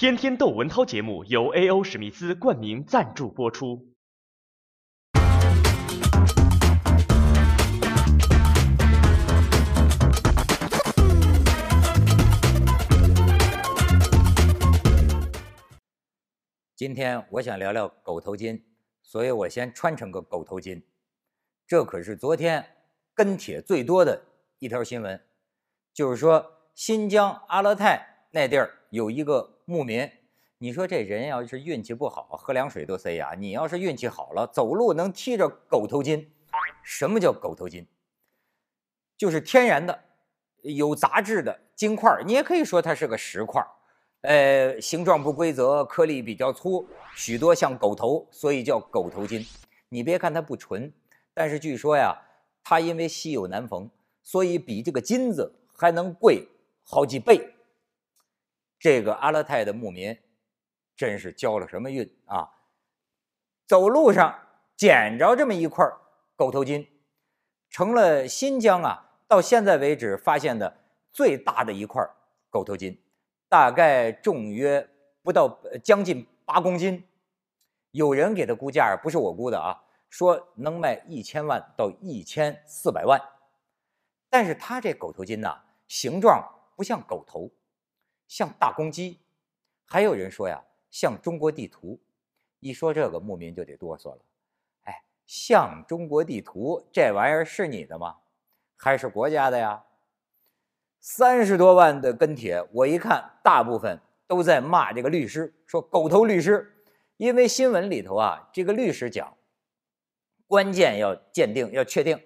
天天窦文涛节目由 A.O. 史密斯冠名赞助播出。今天我想聊聊狗头金，所以我先穿成个狗头金。这可是昨天跟帖最多的一条新闻，就是说新疆阿勒泰那地儿有一个牧民，你说这人要是运气不好，喝凉水都塞牙；你要是运气好了，走路能踢着狗头金。什么叫狗头金？就是天然的、有杂质的金块，你也可以说它是个石块。呃，形状不规则，颗粒比较粗，许多像狗头，所以叫狗头金。你别看它不纯，但是据说呀，它因为稀有难逢，所以比这个金子还能贵好几倍。这个阿勒泰的牧民真是交了什么运啊！走路上捡着这么一块狗头金，成了新疆啊到现在为止发现的最大的一块狗头金。大概重约不到将近八公斤，有人给他估价，不是我估的啊，说能卖一千万到一千四百万。但是他这狗头金呐，形状不像狗头，像大公鸡。还有人说呀，像中国地图。一说这个，牧民就得哆嗦了。哎，像中国地图这玩意儿是你的吗？还是国家的呀？三十多万的跟帖，我一看，大部分都在骂这个律师，说狗头律师。因为新闻里头啊，这个律师讲，关键要鉴定，要确定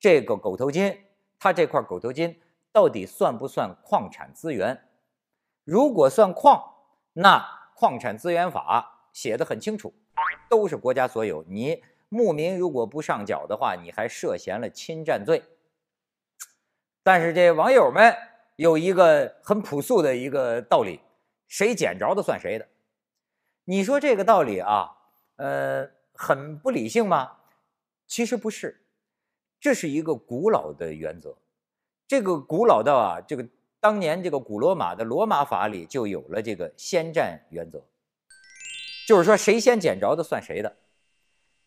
这个狗头金，它这块狗头金到底算不算矿产资源？如果算矿，那矿产资源法写的很清楚，都是国家所有。你牧民如果不上缴的话，你还涉嫌了侵占罪。但是这网友们有一个很朴素的一个道理：谁捡着的算谁的。你说这个道理啊，呃，很不理性吗？其实不是，这是一个古老的原则。这个古老到啊，这个当年这个古罗马的罗马法里就有了这个先占原则，就是说谁先捡着的算谁的。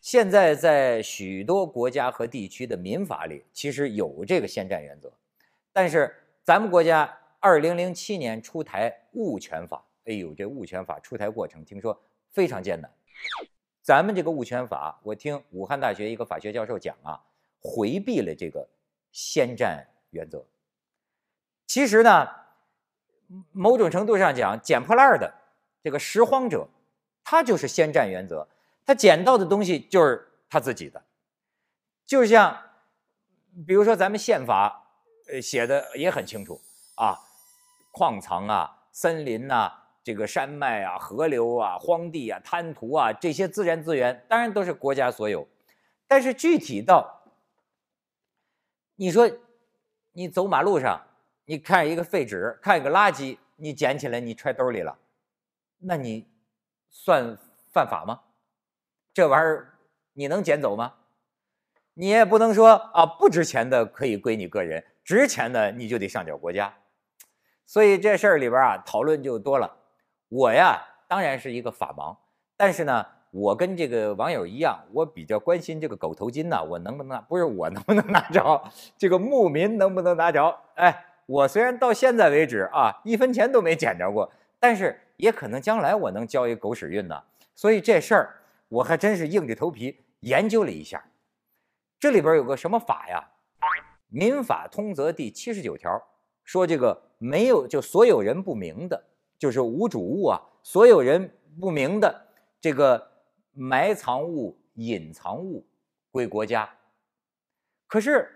现在在许多国家和地区的民法里，其实有这个先占原则。但是咱们国家二零零七年出台物权法，哎呦，这物权法出台过程听说非常艰难。咱们这个物权法，我听武汉大学一个法学教授讲啊，回避了这个先占原则。其实呢，某种程度上讲，捡破烂的这个拾荒者，他就是先占原则，他捡到的东西就是他自己的。就像比如说咱们宪法。呃，写的也很清楚啊，矿藏啊、森林呐、这个山脉啊、河流啊、荒地啊、滩涂啊，这些自然资源当然都是国家所有。但是具体到，你说你走马路上，你看一个废纸，看一个垃圾，你捡起来你揣兜里了，那你算犯法吗？这玩意儿你能捡走吗？你也不能说啊，不值钱的可以归你个人。值钱的你就得上缴国家，所以这事儿里边啊讨论就多了。我呀当然是一个法盲，但是呢，我跟这个网友一样，我比较关心这个狗头金呢，我能不能不是我能不能拿着，这个牧民能不能拿着？哎，我虽然到现在为止啊一分钱都没捡着过，但是也可能将来我能交一狗屎运呢。所以这事儿我还真是硬着头皮研究了一下，这里边有个什么法呀？民法通则第七十九条说：“这个没有就所有人不明的，就是无主物啊，所有人不明的这个埋藏物、隐藏物归国家。可是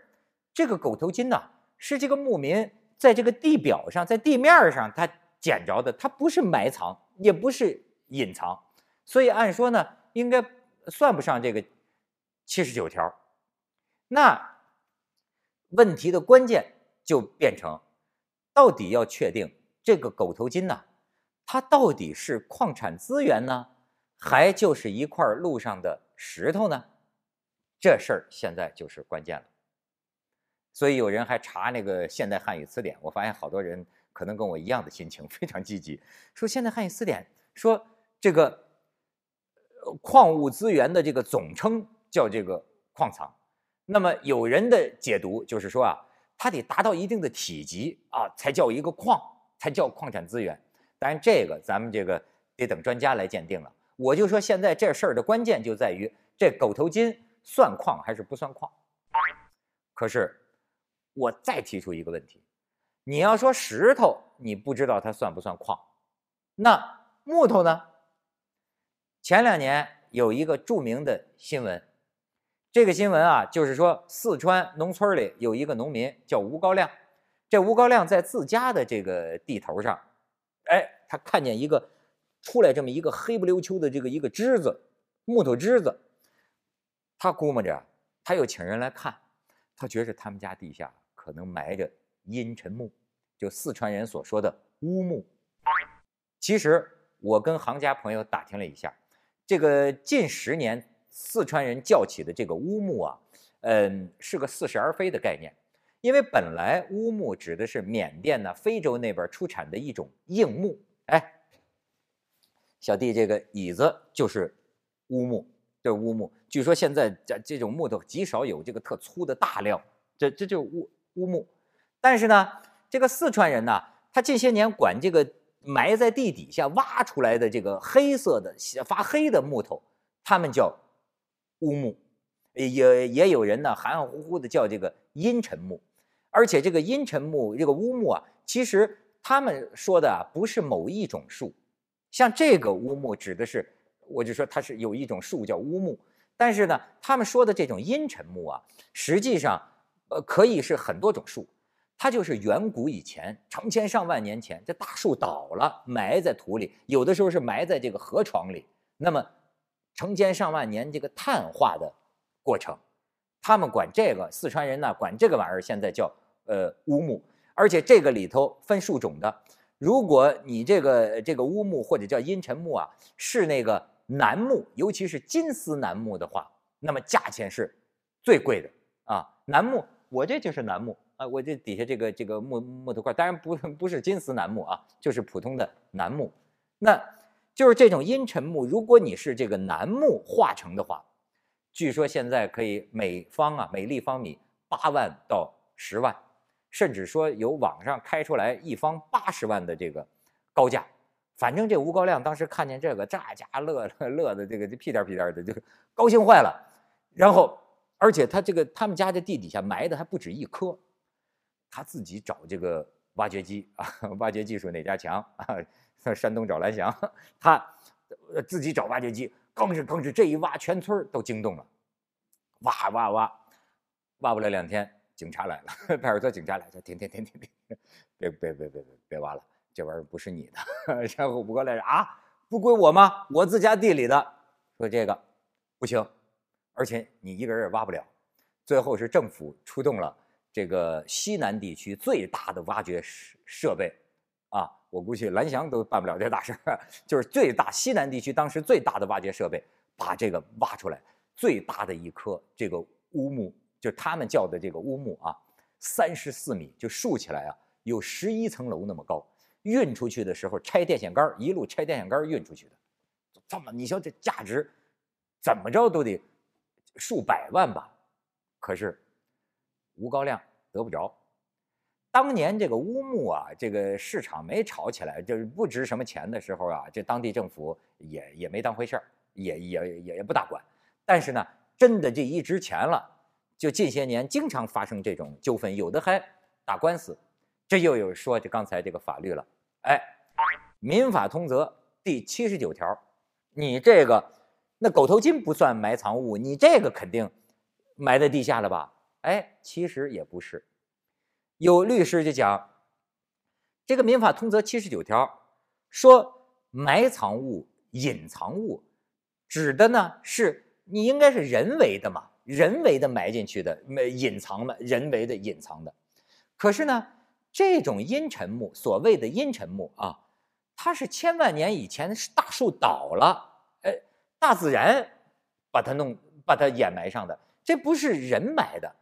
这个狗头金呐，是这个牧民在这个地表上、在地面上他捡着的，它不是埋藏，也不是隐藏，所以按说呢，应该算不上这个七十九条。那。”问题的关键就变成，到底要确定这个狗头金呐，它到底是矿产资源呢，还就是一块路上的石头呢？这事儿现在就是关键了。所以有人还查那个现代汉语词典，我发现好多人可能跟我一样的心情，非常积极。说现代汉语词典说这个矿物资源的这个总称叫这个矿藏，那么有人的解读就是说啊，它得达到一定的体积啊，才叫一个矿，才叫矿产资源。当然这个咱们这个得等专家来鉴定了。我就说现在这事儿的关键就在于这狗头金算矿还是不算矿。可是我再提出一个问题，你要说石头，你不知道它算不算矿，那木头呢？前两年有一个著名的新闻，这个新闻啊，就是说四川农村里有一个农民叫吴高亮，这吴高亮在自家的这个地头上，哎，他看见一个出来这么一个黑不溜秋的这个一个枝子，木头枝子，他估摸着，他又请人来看。他觉着他们家地下可能埋着阴沉木，就四川人所说的乌木。其实我跟行家朋友打听了一下，这个近十年四川人叫起的这个乌木啊，嗯，是个似是而非的概念。因为本来乌木指的是缅甸呢、非洲那边出产的一种硬木。哎，小弟，这个椅子就是乌木。这乌木，据说现在这这种木头极少有这个特粗的大料，这这就乌乌木。但是呢，这个四川人呢，他近些年管这个埋在地底下挖出来的这个黑色的发黑的木头，他们叫乌木，也也有人呢含含糊糊的叫这个阴沉木。而且这个阴沉木这个乌木啊，其实他们说的啊不是某一种树，像这个乌木指的是。我就说它是有一种树叫乌木，但是呢，他们说的这种阴沉木啊，实际上，呃，可以是很多种树，它就是远古以前成千上万年前这大树倒了，埋在土里，有的时候是埋在这个河床里，那么成千上万年这个碳化的过程，他们管这个四川人呢管这个玩意儿现在叫呃乌木，而且这个里头分树种的，如果你这个这个乌木或者叫阴沉木啊，是那个。楠木，尤其是金丝楠木的话，那么价钱是最贵的啊。楠木，我这就是楠木啊，我这底下这个这个木木头块，当然不不是金丝楠木啊，就是普通的楠木。那就是这种阴沉木，如果你是这个楠木化成的话，据说现在可以每方啊每立方米八万到十万，甚至说有网上开出来一方八十万的这个高价。反正这吴高亮当时看见这个，这家乐乐的这个屁颠屁颠的，就高兴坏了。然后，而且他这个他们家这地底下埋的还不止一颗，他自己找这个挖掘机啊，挖掘技术哪家强啊？山东找蓝翔，他自己找挖掘机，吭哧吭哧，这一挖，全村都惊动了，挖挖挖，挖不了两天，警察来了，派出所警察来，说停停停停停，别别别别别别挖了。这玩意儿不是你的，然后不过来啊，不归我吗？我自家地里的。说这个不行，而且你一个人也挖不了。最后是政府出动了这个西南地区最大的挖掘设设备，啊，我估计蓝翔都办不了这大事儿，就是最大西南地区当时最大的挖掘设备，把这个挖出来，最大的一棵这个乌木，就他们叫的这个乌木啊，三十四米，就竖起来啊，有十一层楼那么高。运出去的时候拆电线杆一路拆电线杆运出去的，这么你瞧这价值，怎么着都得数百万吧？可是吴高亮得不着。当年这个乌木啊，这个市场没炒起来，就是不值什么钱的时候啊，这当地政府也也没当回事儿，也也也也不大管。但是呢，真的这一值钱了，就近些年经常发生这种纠纷，有的还打官司。这又有说这刚才这个法律了。哎，《民法通则》第七十九条，你这个那狗头金不算埋藏物，你这个肯定埋在地下了吧？哎，其实也不是。有律师就讲，这个《民法通则》七十九条说，埋藏物、隐藏物，指的呢是你应该是人为的嘛，人为的埋进去的，埋隐藏的，人为的隐藏的。可是呢？这种阴沉木，所谓的阴沉木啊，它是千万年以前大树倒了，大自然把它弄把它掩埋上的，这不是人埋的。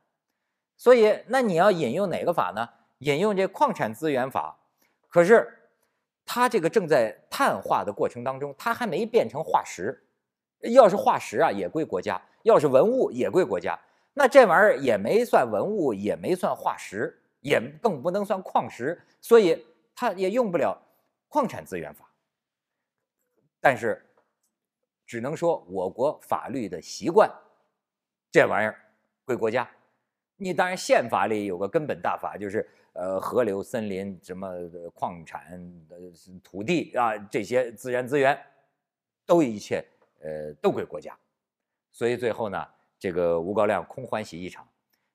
所以，那你要引用哪个法呢？引用这矿产资源法。可是它这个正在碳化的过程当中，它还没变成化石。要是化石啊，也归国家；要是文物，也归国家。那这玩意儿也没算文物，也没算化石，也更不能算矿石，所以它也用不了矿产资源法。但是，只能说我国法律的习惯，这玩意儿归国家。你当然宪法里有个根本大法，就是呃河流、森林、什么矿产、土地啊这些自然资源，都一切。呃，都归国家，所以最后呢，这个吴高亮空欢喜一场。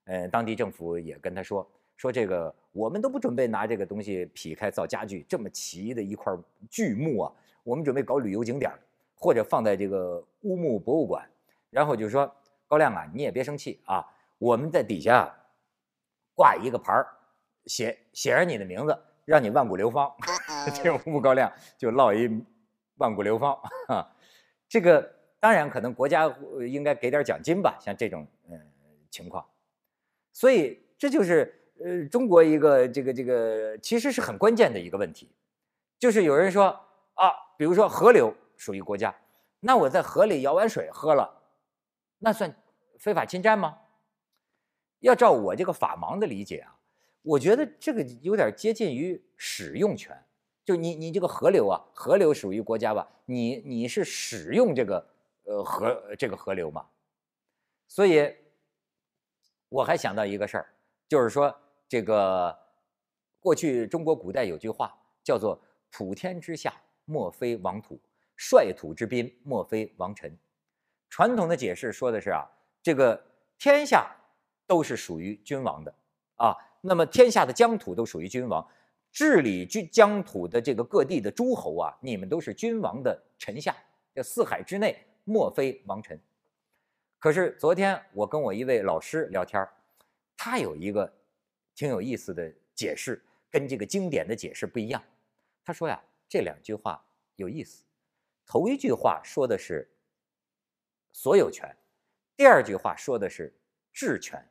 呃，当地政府也跟他说说这个，我们都不准备拿这个东西劈开造家具，这么齐的一块巨木啊，我们准备搞旅游景点，或者放在这个乌木博物馆。然后就说高亮啊，你也别生气啊，我们在底下挂一个牌儿，写写上你的名字，让你万古流芳。这乌木高亮就落一万古流芳。这个当然可能国家应该给点奖金吧，像这种嗯情况，所以这就是呃中国一个这个这个其实是很关键的一个问题，就是有人说啊，比如说河流属于国家，那我在河里舀碗水喝了，那算非法侵占吗？要照我这个法盲的理解啊，我觉得这个有点接近于使用权。就你你这个河流啊，河流属于国家吧？你你是使用这个呃河这个河流嘛？所以我还想到一个事儿，就是说这个过去中国古代有句话叫做“普天之下莫非王土，率土之滨莫非王臣”。传统的解释说的是啊，这个天下都是属于君王的啊，那么天下的疆土都属于君王。治理军疆土的这个各地的诸侯啊，你们都是君王的臣下，这四海之内莫非王臣。可是昨天我跟我一位老师聊天他有一个挺有意思的解释，跟这个经典的解释不一样。他说呀，这两句话有意思。头一句话说的是所有权，第二句话说的是治权，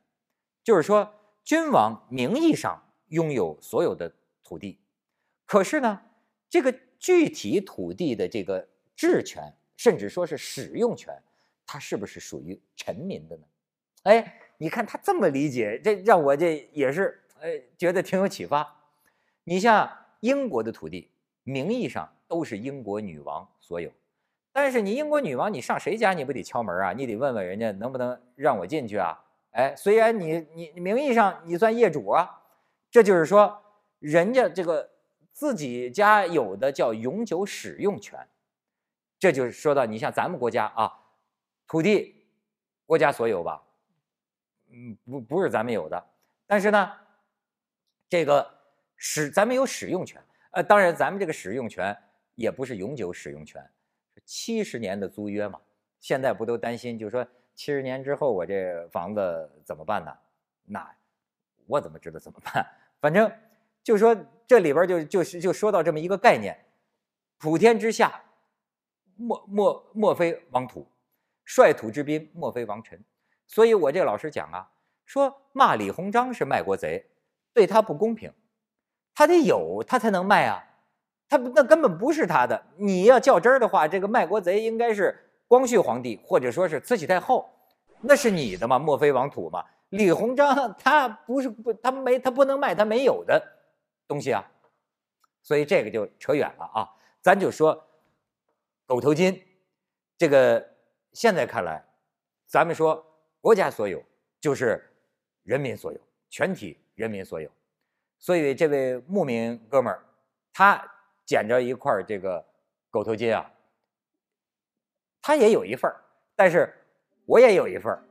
就是说君王名义上拥有所有的。土地，可是呢，这个具体土地的这个治权，甚至说是使用权，它是不是属于臣民的呢？哎，你看他这么理解，这让我这也是哎觉得挺有启发。你像英国的土地，名义上都是英国女王所有，但是你英国女王，你上谁家你不得敲门啊？你得问问人家能不能让我进去啊？哎，虽然你你名义上你算业主啊，这就是说。人家这个自己家有的叫永久使用权，这就是说到你像咱们国家啊，土地国家所有吧，嗯，不不是咱们有的，但是呢，这个使咱们有使用权，呃，当然咱们这个使用权也不是永久使用权，七十年的租约嘛，现在不都担心，就是说七十年之后我这房子怎么办呢？那我怎么知道怎么办？反正。就说这里边就就是就说到这么一个概念，普天之下，莫莫莫非王土，率土之滨莫非王臣。所以我这老师讲啊，说骂李鸿章是卖国贼，对他不公平，他得有他才能卖啊，他那根本不是他的。你要较真儿的话，这个卖国贼应该是光绪皇帝或者说是慈禧太后，那是你的嘛，莫非王土嘛。李鸿章他不是不他没他不能卖他没有的。东西啊，所以这个就扯远了啊，咱就说狗头金，这个现在看来，咱们说国家所有就是人民所有，全体人民所有，所以这位牧民哥们儿，他捡着一块这个狗头金啊，他也有一份儿，但是我也有一份儿，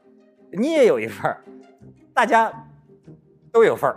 你也有一份儿，大家都有份儿。